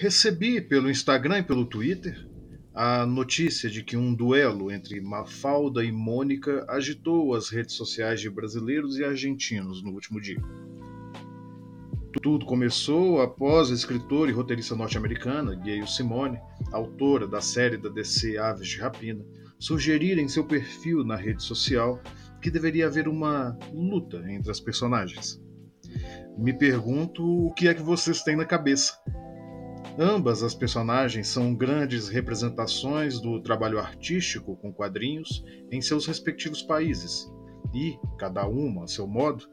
Recebi pelo Instagram e pelo Twitter a notícia de que um duelo entre Mafalda e Mônica agitou as redes sociais de brasileiros e argentinos no último dia. Tudo começou após a escritora e roteirista norte-americana Gayle Simone, autora da série da DC Aves de Rapina, sugerir em seu perfil na rede social que deveria haver uma luta entre as personagens. Me pergunto o que é que vocês têm na cabeça. Ambas as personagens são grandes representações do trabalho artístico com quadrinhos em seus respectivos países, e, cada uma a seu modo,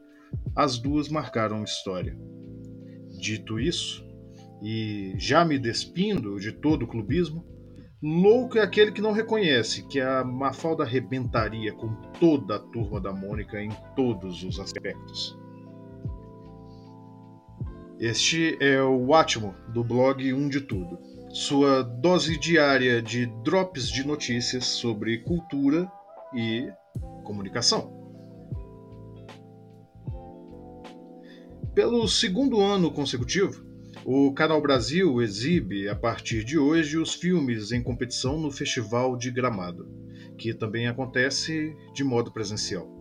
as duas marcaram história. Dito isso, e já me despindo de todo o clubismo, louco é aquele que não reconhece que a Mafalda arrebentaria com toda a turma da Mônica em todos os aspectos. Este é o Atmo do blog Um de Tudo, sua dose diária de drops de notícias sobre cultura e comunicação. Pelo segundo ano consecutivo, o Canal Brasil exibe a partir de hoje os filmes em competição no Festival de Gramado, que também acontece de modo presencial.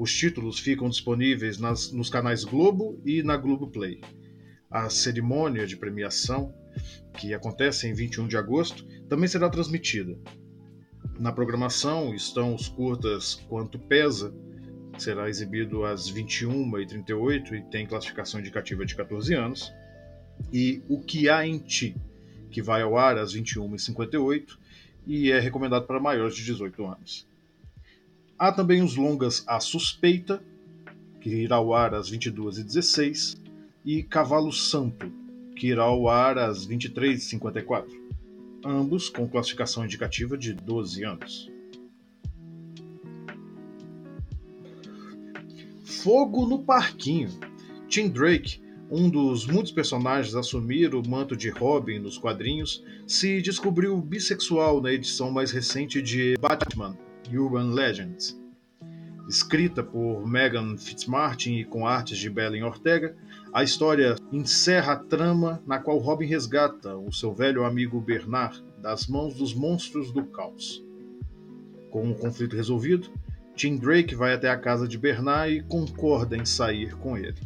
Os títulos ficam disponíveis nas, nos canais Globo e na Globoplay. A cerimônia de premiação, que acontece em 21 de agosto, também será transmitida. Na programação estão os curtas Quanto Pesa, será exibido às 21h38 e tem classificação indicativa de 14 anos. E O Que Há em Ti, que vai ao ar às 21h58 e é recomendado para maiores de 18 anos. Há também os longas A Suspeita, que irá ao ar às 22h16, e Cavalo Santo, que irá ao ar às 23h54, ambos com classificação indicativa de 12 anos. Fogo no Parquinho. Tim Drake, um dos muitos personagens a assumir o manto de Robin nos quadrinhos, se descobriu bissexual na edição mais recente de Batman Urban Legends. Escrita por Megan Fitzmartin e com artes de Belen Ortega, a história encerra a trama na qual Robin resgata o seu velho amigo Bernard das mãos dos monstros do caos. Com o conflito resolvido, Tim Drake vai até a casa de Bernard e concorda em sair com ele.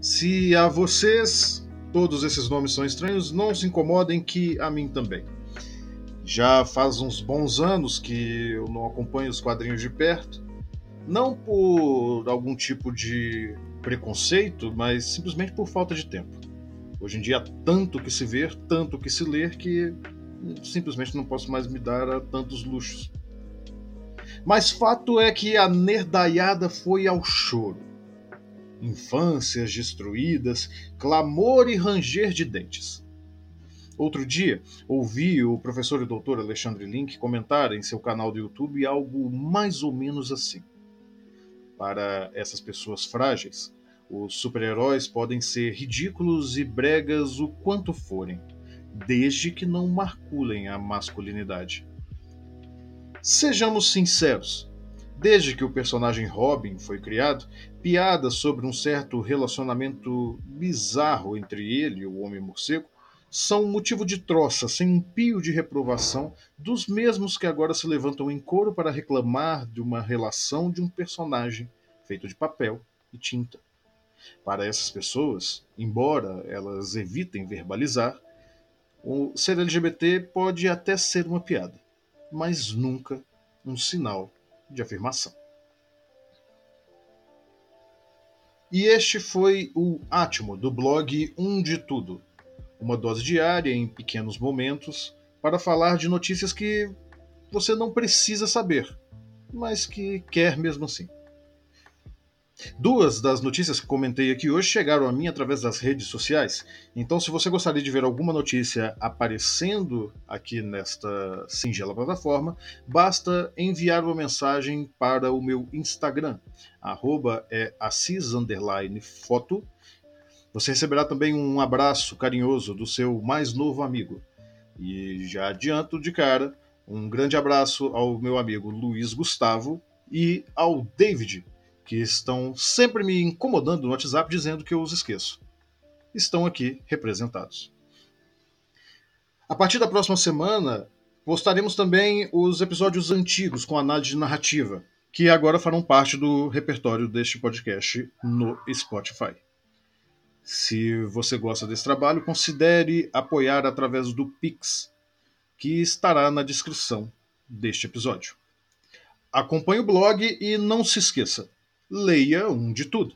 Se a vocês todos esses nomes são estranhos, não se incomodem que a mim também. Já faz uns bons anos que eu não acompanho os quadrinhos de perto, não por algum tipo de preconceito, mas simplesmente por falta de tempo. Hoje em dia há tanto que se ver, tanto que se ler, que simplesmente não posso mais me dar a tantos luxos. Mas fato é que a nerdaiada foi ao choro. Infâncias destruídas, clamor e ranger de dentes. Outro dia, ouvi o professor e doutor Alexandre Link comentar em seu canal do YouTube algo mais ou menos assim. Para essas pessoas frágeis, os super-heróis podem ser ridículos e bregas o quanto forem, desde que não marculem a masculinidade. Sejamos sinceros. Desde que o personagem Robin foi criado, piadas sobre um certo relacionamento bizarro entre ele e o Homem-Morcego são motivo de troça, sem um pio de reprovação, dos mesmos que agora se levantam em coro para reclamar de uma relação de um personagem feito de papel e tinta. Para essas pessoas, embora elas evitem verbalizar, o ser LGBT pode até ser uma piada mas nunca um sinal de afirmação. E este foi o Átimo do blog Um de Tudo, uma dose diária em pequenos momentos para falar de notícias que você não precisa saber, mas que quer mesmo assim. Duas das notícias que comentei aqui hoje chegaram a mim através das redes sociais. Então, se você gostaria de ver alguma notícia aparecendo aqui nesta singela plataforma, basta enviar uma mensagem para o meu Instagram, arroba é foto. Você receberá também um abraço carinhoso do seu mais novo amigo. E já adianto de cara um grande abraço ao meu amigo Luiz Gustavo e ao David, que estão sempre me incomodando no WhatsApp dizendo que eu os esqueço. estão aqui representados. A partir da próxima semana, postaremos também os episódios antigos com análise narrativa, que agora farão parte do repertório deste podcast no Spotify. Se você gosta desse trabalho, considere apoiar através do Pix, que estará na descrição deste episódio. Acompanhe o blog e não se esqueça, leia um de tudo.